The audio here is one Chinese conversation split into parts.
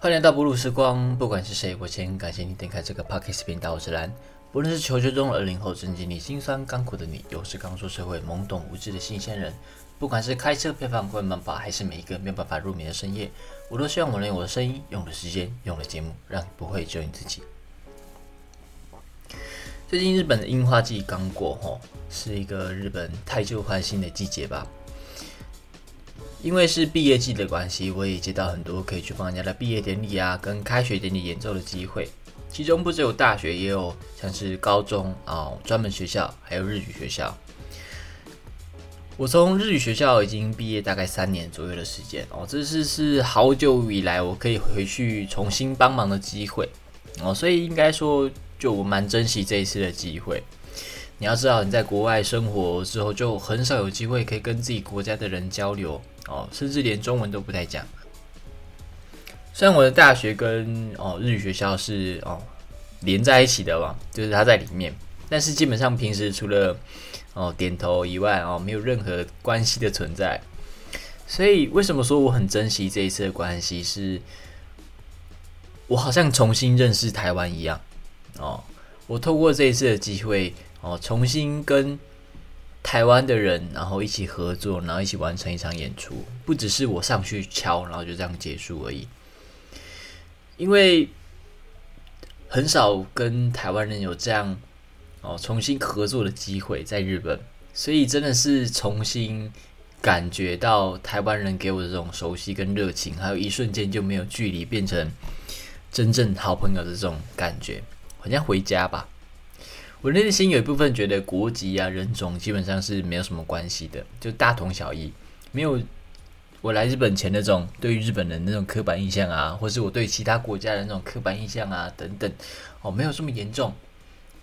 欢迎来到不鲁时光，不管是谁，我先感谢你点开这个 podcast 频道。我是蓝，不论是求学中二零后正经历辛酸甘苦的你，又是刚出社会懵懂无知的新鲜人，不管是开车、配饭、混慢跑，还是每一个没有办法入眠的深夜，我都希望我能用我的声音、用的时间、用的节目，让你不会只有你自己。最近日本的樱花季刚过，吼，是一个日本太旧换新的季节吧。因为是毕业季的关系，我也接到很多可以去帮人家的毕业典礼啊，跟开学典礼演奏的机会。其中不只有大学，也有像是高中啊、专门学校，还有日语学校。我从日语学校已经毕业大概三年左右的时间哦，这次是好久以来我可以回去重新帮忙的机会哦，所以应该说，就我蛮珍惜这一次的机会。你要知道，你在国外生活之后，就很少有机会可以跟自己国家的人交流。哦，甚至连中文都不太讲。虽然我的大学跟哦日语学校是哦连在一起的吧，就是它在里面，但是基本上平时除了哦点头以外哦，没有任何关系的存在。所以为什么说我很珍惜这一次的关系？是我好像重新认识台湾一样哦。我透过这一次的机会哦，重新跟。台湾的人，然后一起合作，然后一起完成一场演出，不只是我上去敲，然后就这样结束而已。因为很少跟台湾人有这样哦重新合作的机会，在日本，所以真的是重新感觉到台湾人给我的这种熟悉跟热情，还有一瞬间就没有距离，变成真正好朋友的这种感觉，好像回家吧。我内心有一部分觉得国籍啊、人种基本上是没有什么关系的，就大同小异，没有我来日本前那种对于日本人那种刻板印象啊，或是我对其他国家的那种刻板印象啊等等，哦，没有这么严重，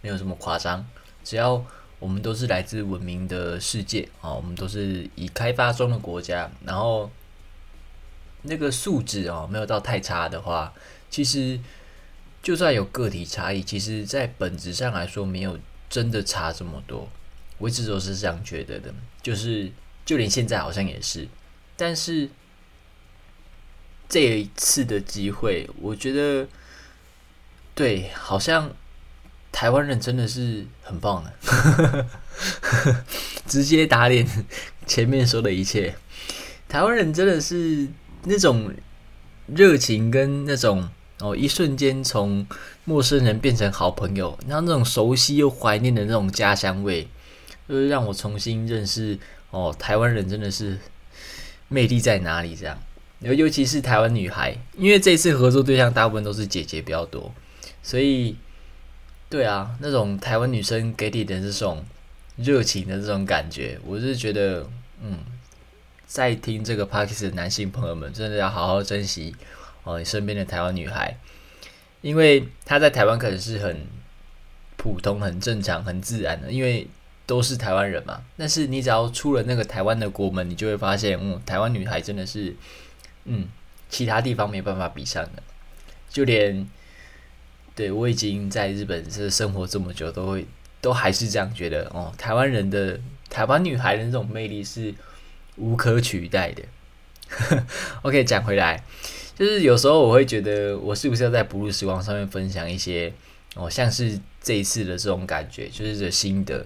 没有这么夸张。只要我们都是来自文明的世界啊，我们都是以开发中的国家，然后那个素质哦没有到太差的话，其实。就算有个体差异，其实在本质上来说，没有真的差这么多。我一直都是这样觉得的，就是就连现在好像也是。但是这一次的机会，我觉得对，好像台湾人真的是很棒的，直接打脸前面说的一切。台湾人真的是那种热情跟那种。哦，一瞬间从陌生人变成好朋友，然后那种熟悉又怀念的那种家乡味，就是让我重新认识哦，台湾人真的是魅力在哪里？这样，尤尤其是台湾女孩，因为这次合作对象大部分都是姐姐比较多，所以对啊，那种台湾女生给你的这种热情的这种感觉，我是觉得，嗯，在听这个 Parks 的男性朋友们，真的要好好珍惜。哦，你身边的台湾女孩，因为她在台湾可能是很普通、很正常、很自然的，因为都是台湾人嘛。但是你只要出了那个台湾的国门，你就会发现，嗯，台湾女孩真的是，嗯，其他地方没办法比上的。就连对我已经在日本是生活这么久，都会都还是这样觉得哦，台湾人的台湾女孩的那种魅力是无可取代的。OK，讲回来。就是有时候我会觉得，我是不是要在不入时光上面分享一些哦，像是这一次的这种感觉，就是这心得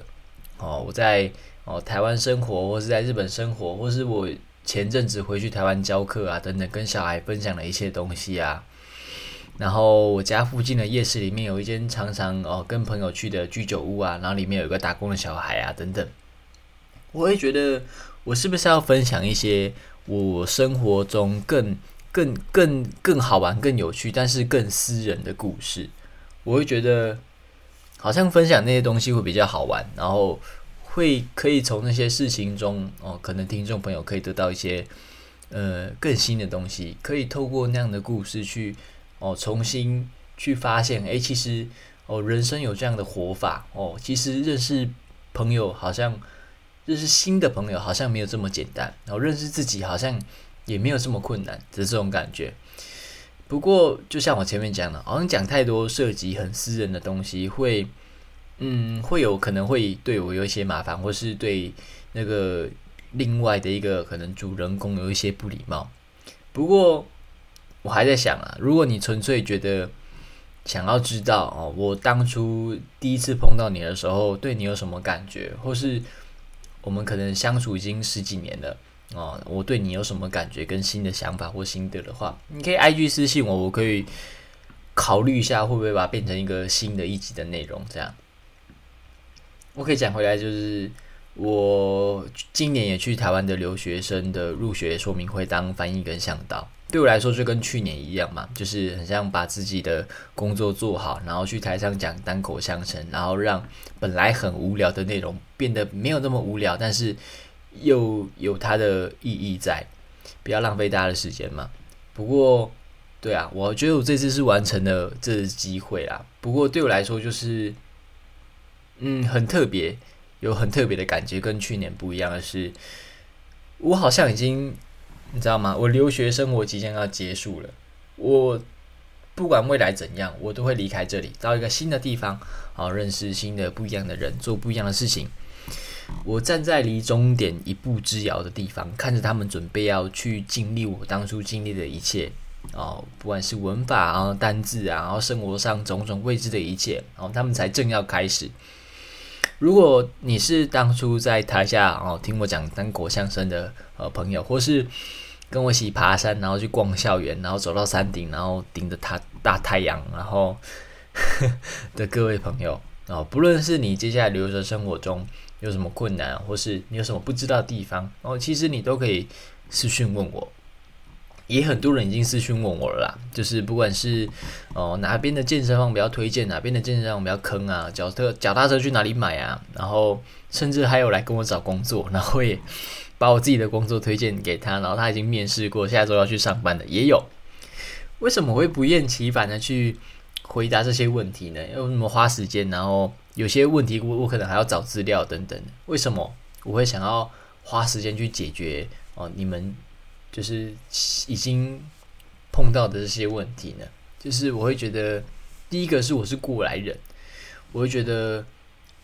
哦。我在哦台湾生活，或是在日本生活，或是我前阵子回去台湾教课啊等等，跟小孩分享的一些东西啊。然后我家附近的夜市里面有一间常常哦跟朋友去的居酒屋啊，然后里面有一个打工的小孩啊等等。我会觉得，我是不是要分享一些我生活中更。更更更好玩、更有趣，但是更私人的故事，我会觉得好像分享那些东西会比较好玩，然后会可以从那些事情中哦，可能听众朋友可以得到一些呃更新的东西，可以透过那样的故事去哦重新去发现，诶，其实哦人生有这样的活法哦，其实认识朋友好像认识新的朋友好像没有这么简单，然后认识自己好像。也没有这么困难的这种感觉。不过，就像我前面讲的，好像讲太多涉及很私人的东西，会，嗯，会有可能会对我有一些麻烦，或是对那个另外的一个可能主人公有一些不礼貌。不过，我还在想啊，如果你纯粹觉得想要知道哦，我当初第一次碰到你的时候，对你有什么感觉，或是我们可能相处已经十几年了哦，我对你有什么感觉跟新的想法或心得的话，你可以 I G 私信我，我可以考虑一下会不会把它变成一个新的一集的内容。这样，我可以讲回来，就是我今年也去台湾的留学生的入学说明会当翻译跟向导。对我来说就跟去年一样嘛，就是很像把自己的工作做好，然后去台上讲单口相声，然后让本来很无聊的内容变得没有那么无聊，但是又有它的意义在，不要浪费大家的时间嘛。不过，对啊，我觉得我这次是完成了这次机会啦。不过对我来说就是，嗯，很特别，有很特别的感觉，跟去年不一样的是，我好像已经。你知道吗？我留学生活即将要结束了，我不管未来怎样，我都会离开这里，到一个新的地方，好认识新的不一样的人，做不一样的事情。我站在离终点一步之遥的地方，看着他们准备要去经历我当初经历的一切，哦，不管是文法啊、单字啊，然后生活上种种未知的一切，然后他们才正要开始。如果你是当初在台下哦听我讲单国相声的呃朋友，或是跟我一起爬山，然后去逛校园，然后走到山顶，然后顶着它大太阳，然后 的各位朋友哦，不论是你接下来留学生活中有什么困难，或是你有什么不知道的地方哦，其实你都可以私讯问我。也很多人已经私讯问我了啦，就是不管是哦哪边的健身房比较推荐，哪边的健身房比较坑啊，脚特脚踏车去哪里买啊，然后甚至还有来跟我找工作，然后也把我自己的工作推荐给他，然后他已经面试过，下周要去上班的也有。为什么会不厌其烦的去回答这些问题呢？为什么花时间？然后有些问题我我可能还要找资料等等。为什么我会想要花时间去解决？哦，你们。就是已经碰到的这些问题呢，就是我会觉得，第一个是我是过来人，我会觉得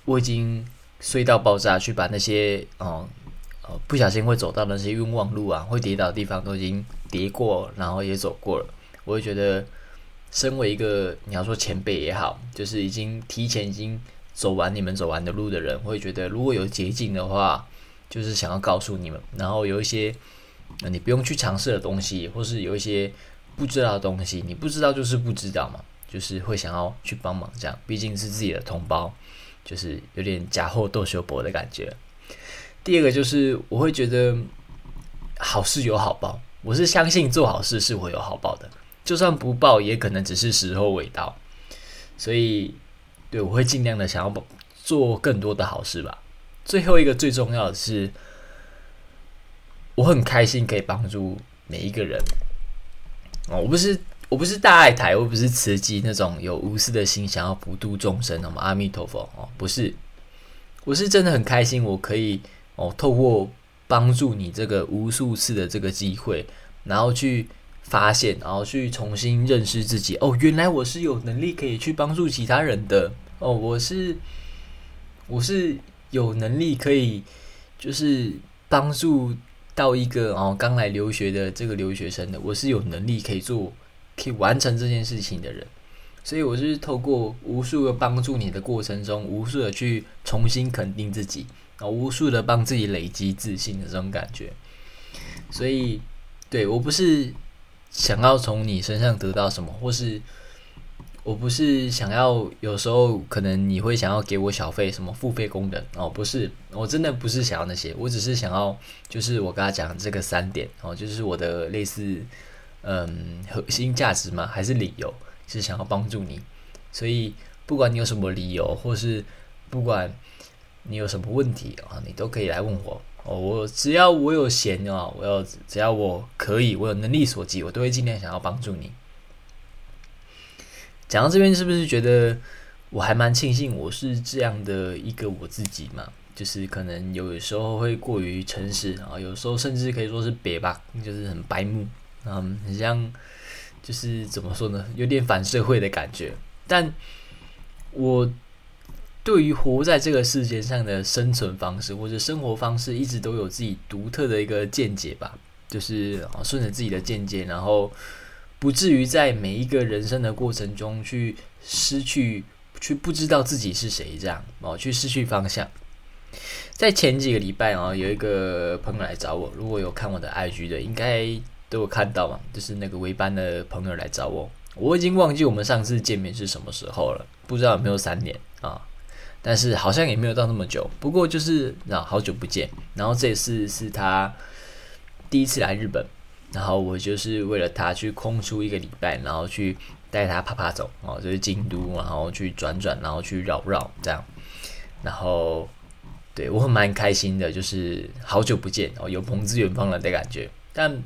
我已经衰到爆炸，去把那些哦哦不小心会走到那些冤枉路啊，会跌倒的地方都已经跌过，然后也走过了。我会觉得，身为一个你要说前辈也好，就是已经提前已经走完你们走完的路的人，会觉得如果有捷径的话，就是想要告诉你们，然后有一些。你不用去尝试的东西，或是有一些不知道的东西，你不知道就是不知道嘛，就是会想要去帮忙这样，毕竟是自己的同胞，就是有点假货斗修博的感觉。第二个就是我会觉得好事有好报，我是相信做好事是会有好报的，就算不报也可能只是时候未到，所以对我会尽量的想要做更多的好事吧。最后一个最重要的是。我很开心可以帮助每一个人哦，我不是我不是大爱台，我不是慈济那种有无私的心想要普度众生的嘛，阿弥陀佛哦，不是，我是真的很开心，我可以哦，透过帮助你这个无数次的这个机会，然后去发现，然后去重新认识自己哦，原来我是有能力可以去帮助其他人的哦，我是我是有能力可以就是帮助。到一个哦，刚来留学的这个留学生的，我是有能力可以做、可以完成这件事情的人，所以我是透过无数个帮助你的过程中，无数的去重新肯定自己，然后，无数的帮自己累积自信的这种感觉。所以，对我不是想要从你身上得到什么，或是。我不是想要，有时候可能你会想要给我小费，什么付费功能哦？不是，我真的不是想要那些，我只是想要，就是我跟他讲这个三点哦，就是我的类似嗯核心价值嘛，还是理由，是想要帮助你。所以不管你有什么理由，或是不管你有什么问题啊，你都可以来问我哦。我只要我有闲啊，我要只要我可以，我有能力所及，我都会尽量想要帮助你。讲到这边，是不是觉得我还蛮庆幸我是这样的一个我自己嘛？就是可能有时候会过于诚实啊，有时候甚至可以说是别吧，就是很白目，嗯，很像就是怎么说呢，有点反社会的感觉。但我对于活在这个世界上的生存方式或者生活方式，一直都有自己独特的一个见解吧，就是，顺着自己的见解，然后。不至于在每一个人生的过程中去失去，去不知道自己是谁这样哦，去失去方向。在前几个礼拜哦，有一个朋友来找我，如果有看我的 IG 的，应该都有看到嘛，就是那个微班的朋友来找我。我已经忘记我们上次见面是什么时候了，不知道有没有三年啊？但是好像也没有到那么久。不过就是啊，好久不见。然后这次是他第一次来日本，然后我就是为了他去空出一个礼拜，然后去带他爬爬走哦，就是京都，然后去转转，然后去绕绕这样，然后。对我很蛮开心的，就是好久不见哦，有朋自远方来的感觉。但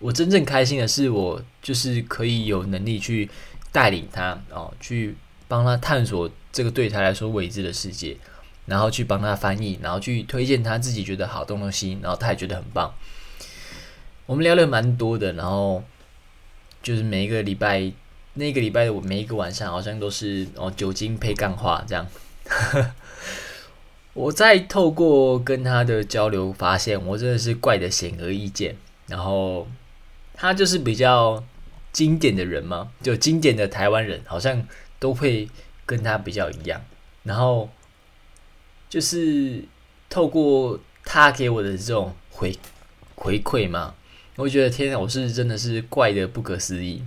我真正开心的是，我就是可以有能力去带领他哦，去帮他探索这个对他来说未知的世界，然后去帮他翻译，然后去推荐他自己觉得好东东西，然后他也觉得很棒。我们聊了蛮多的，然后就是每一个礼拜，那个礼拜的我每一个晚上好像都是哦酒精配干话这样。我在透过跟他的交流，发现我真的是怪的显而易见。然后他就是比较经典的人嘛，就经典的台湾人，好像都会跟他比较一样。然后就是透过他给我的这种回回馈嘛，我觉得天啊，我是真的是怪的不可思议。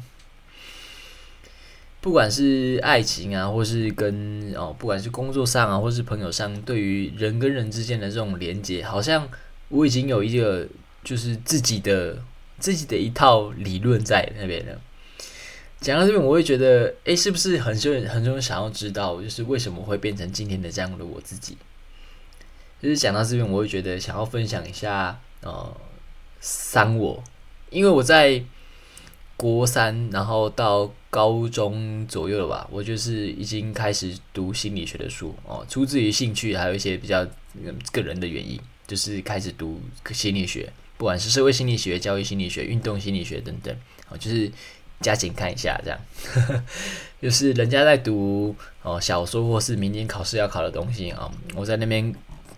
不管是爱情啊，或是跟哦，不管是工作上啊，或是朋友上，对于人跟人之间的这种连接，好像我已经有一个就是自己的自己的一套理论在那边了。讲到这边，我会觉得，哎，是不是很多人很多人想要知道，就是为什么会变成今天的这样的我自己？就是讲到这边，我会觉得想要分享一下，呃，三我，因为我在。国三，然后到高中左右了吧，我就是已经开始读心理学的书哦，出自于兴趣，还有一些比较个人的原因，就是开始读心理学，不管是社会心理学、教育心理学、运动心理学等等，哦，就是加紧看一下这样，就是人家在读哦小说或是明年考试要考的东西啊，我在那边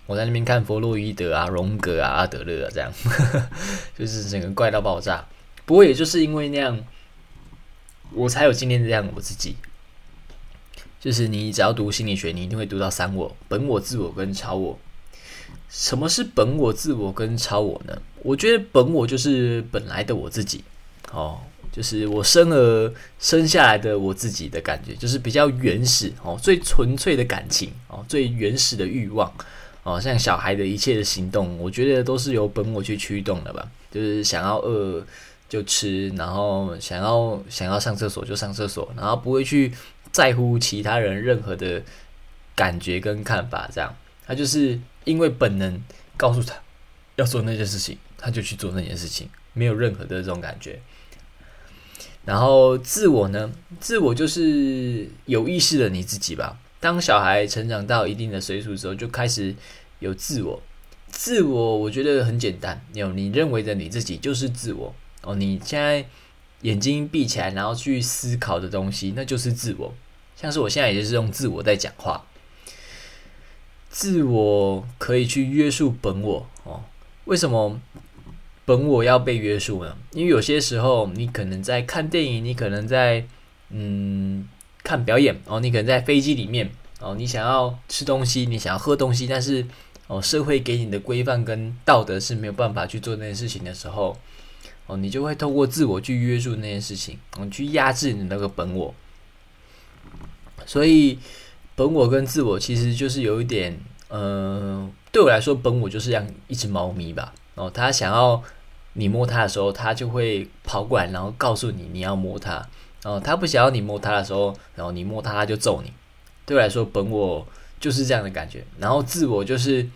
我在那边看弗洛伊德啊、荣格啊、阿德勒啊这样，就是整个怪到爆炸。不过，也就是因为那样，我才有今天这样我自己。就是你只要读心理学，你一定会读到三我：本我、自我跟超我。什么是本我、自我跟超我呢？我觉得本我就是本来的我自己，哦，就是我生而生下来的我自己的感觉，就是比较原始哦，最纯粹的感情哦，最原始的欲望哦，像小孩的一切的行动，我觉得都是由本我去驱动的吧，就是想要饿。就吃，然后想要想要上厕所就上厕所，然后不会去在乎其他人任何的感觉跟看法，这样他就是因为本能告诉他要做那件事情，他就去做那件事情，没有任何的这种感觉。然后自我呢，自我就是有意识的你自己吧。当小孩成长到一定的岁数之后，就开始有自我。自我我觉得很简单，有你认为的你自己就是自我。哦，你现在眼睛闭起来，然后去思考的东西，那就是自我。像是我现在也就是用自我在讲话，自我可以去约束本我。哦，为什么本我要被约束呢？因为有些时候你可能在看电影，你可能在嗯看表演哦，你可能在飞机里面哦，你想要吃东西，你想要喝东西，但是哦，社会给你的规范跟道德是没有办法去做那件事情的时候。哦，你就会透过自我去约束那件事情，你去压制你那个本我。所以，本我跟自我其实就是有一点，呃，对我来说，本我就是像一只猫咪吧。哦，它想要你摸它的时候，它就会跑过来，然后告诉你你要摸它。然后它不想要你摸它的时候，然后你摸它，它就揍你。对我来说，本我就是这样的感觉。然后自我就是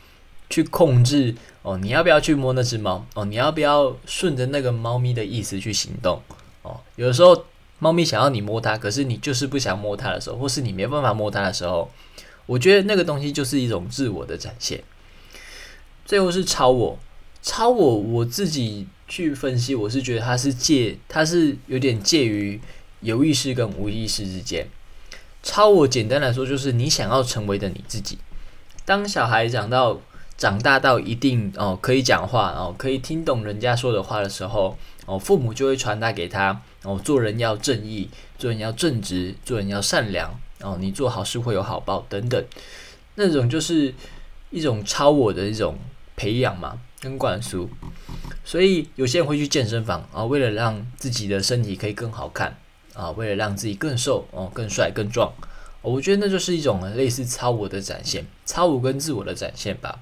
去控制。哦，你要不要去摸那只猫？哦，你要不要顺着那个猫咪的意思去行动？哦，有的时候猫咪想要你摸它，可是你就是不想摸它的时候，或是你没办法摸它的时候，我觉得那个东西就是一种自我的展现。最后是超我，超我我自己去分析，我是觉得它是介，它是有点介于有意识跟无意识之间。超我简单来说就是你想要成为的你自己。当小孩长到。长大到一定哦可以讲话哦可以听懂人家说的话的时候哦，父母就会传达给他哦，做人要正义，做人要正直，做人要善良哦，你做好事会有好报等等，那种就是一种超我的一种培养嘛，跟灌输。所以有些人会去健身房啊，为了让自己的身体可以更好看啊，为了让自己更瘦哦、更帅、更壮。我觉得那就是一种类似超我的展现，超我跟自我的展现吧。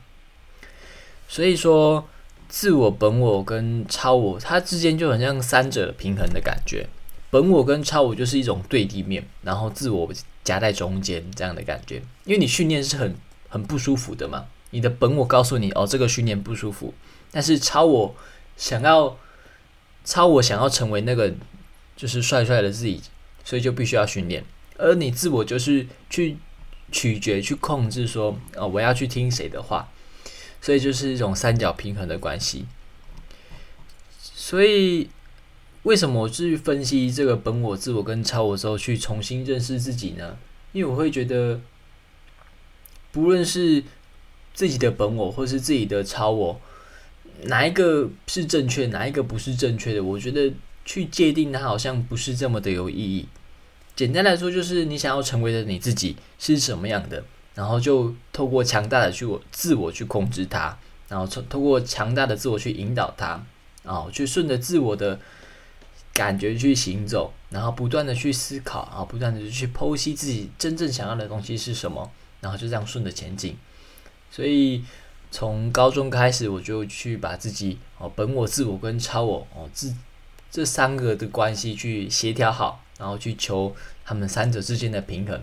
所以说，自我、本我跟超我，它之间就很像三者平衡的感觉。本我跟超我就是一种对立面，然后自我夹在中间这样的感觉。因为你训练是很很不舒服的嘛，你的本我告诉你哦，这个训练不舒服，但是超我想要超我想要成为那个就是帅帅的自己，所以就必须要训练。而你自我就是去取决、去控制，说哦，我要去听谁的话，所以就是一种三角平衡的关系。所以，为什么我去分析这个本我、自我跟超我之后，去重新认识自己呢？因为我会觉得，不论是自己的本我，或是自己的超我，哪一个是正确，哪一个不是正确的，我觉得去界定它，好像不是这么的有意义。简单来说，就是你想要成为的你自己是什么样的，然后就透过强大的去我自我去控制它，然后从透过强大的自我去引导它，啊，去顺着自我的感觉去行走，然后不断的去思考，啊，不断的去剖析自己真正想要的东西是什么，然后就这样顺着前进。所以从高中开始，我就去把自己哦本我、自我跟超我哦自这三个的关系去协调好。然后去求他们三者之间的平衡，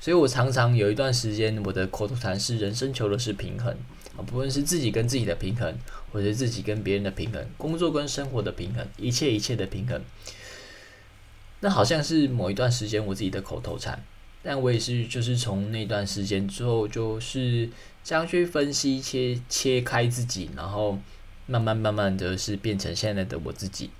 所以我常常有一段时间，我的口头禅是人生求的是平衡啊，不论是自己跟自己的平衡，或者自己跟别人的平衡，工作跟生活的平衡，一切一切的平衡。那好像是某一段时间我自己的口头禅，但我也是就是从那段时间之后，就是这样去分析切切开自己，然后慢慢慢慢的是变成现在的我自己。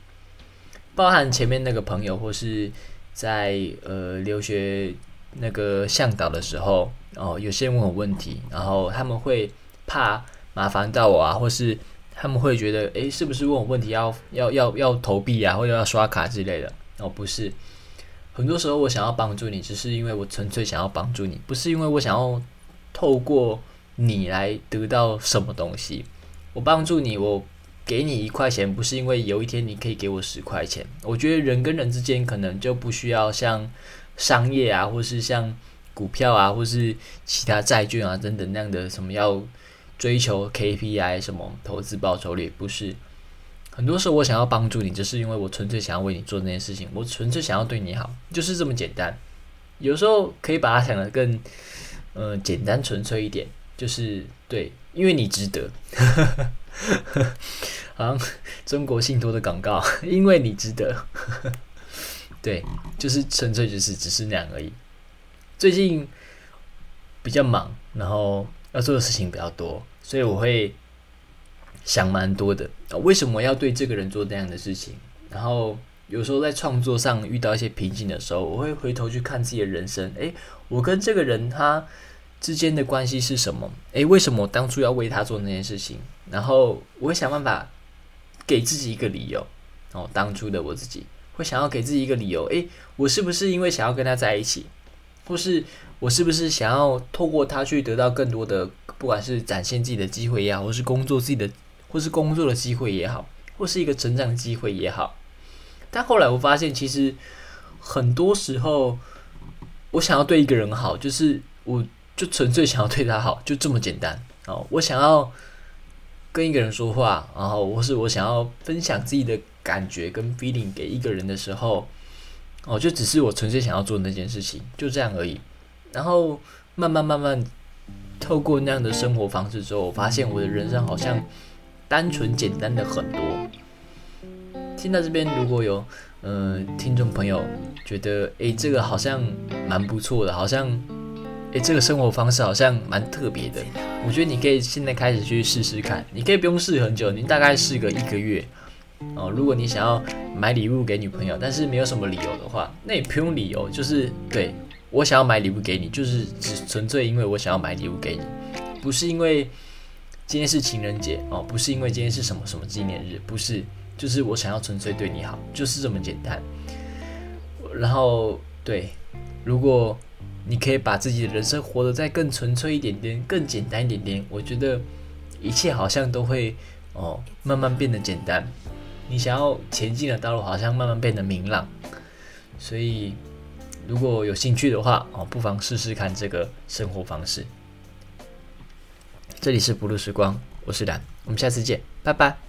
包含前面那个朋友，或是在呃留学那个向导的时候，哦，有些人问我问题，然后他们会怕麻烦到我啊，或是他们会觉得，诶，是不是问我问题要要要要投币啊，或者要刷卡之类的？哦，不是，很多时候我想要帮助你，只是因为我纯粹想要帮助你，不是因为我想要透过你来得到什么东西。我帮助你，我。给你一块钱，不是因为有一天你可以给我十块钱。我觉得人跟人之间可能就不需要像商业啊，或是像股票啊，或是其他债券啊等等那样的什么要追求 KPI 什么投资报酬率，不是。很多时候我想要帮助你，就是因为我纯粹想要为你做那件事情，我纯粹想要对你好，就是这么简单。有时候可以把它想的更呃简单纯粹一点，就是对，因为你值得。好像中国信托的广告，因为你值得。对，就是纯粹就是只是那样而已。最近比较忙，然后要做的事情比较多，所以我会想蛮多的。为什么要对这个人做那样的事情？然后有时候在创作上遇到一些瓶颈的时候，我会回头去看自己的人生。诶，我跟这个人他之间的关系是什么？诶，为什么我当初要为他做那件事情？然后我会想办法给自己一个理由，哦，当初的我自己会想要给自己一个理由，诶，我是不是因为想要跟他在一起，或是我是不是想要透过他去得到更多的，不管是展现自己的机会也好，或是工作自己的，或是工作的机会也好，或是一个成长的机会也好。但后来我发现，其实很多时候，我想要对一个人好，就是我就纯粹想要对他好，就这么简单哦，我想要。跟一个人说话，然后或是我想要分享自己的感觉跟 feeling 给一个人的时候，哦，就只是我纯粹想要做那件事情，就这样而已。然后慢慢慢慢透过那样的生活方式之后，我发现我的人生好像单纯简单的很多。听到这边，如果有呃听众朋友觉得，诶，这个好像蛮不错的，好像。诶，这个生活方式好像蛮特别的，我觉得你可以现在开始去试试看。你可以不用试很久，你大概试个一个月哦。如果你想要买礼物给女朋友，但是没有什么理由的话，那也不用理由，就是对我想要买礼物给你，就是只纯粹因为我想要买礼物给你，不是因为今天是情人节哦，不是因为今天是什么什么纪念日，不是，就是我想要纯粹对你好，就是这么简单。然后对，如果你可以把自己的人生活得再更纯粹一点点，更简单一点点，我觉得一切好像都会哦慢慢变得简单。你想要前进的道路好像慢慢变得明朗。所以如果有兴趣的话哦，不妨试试看这个生活方式。这里是不露时光，我是蓝，我们下次见，拜拜。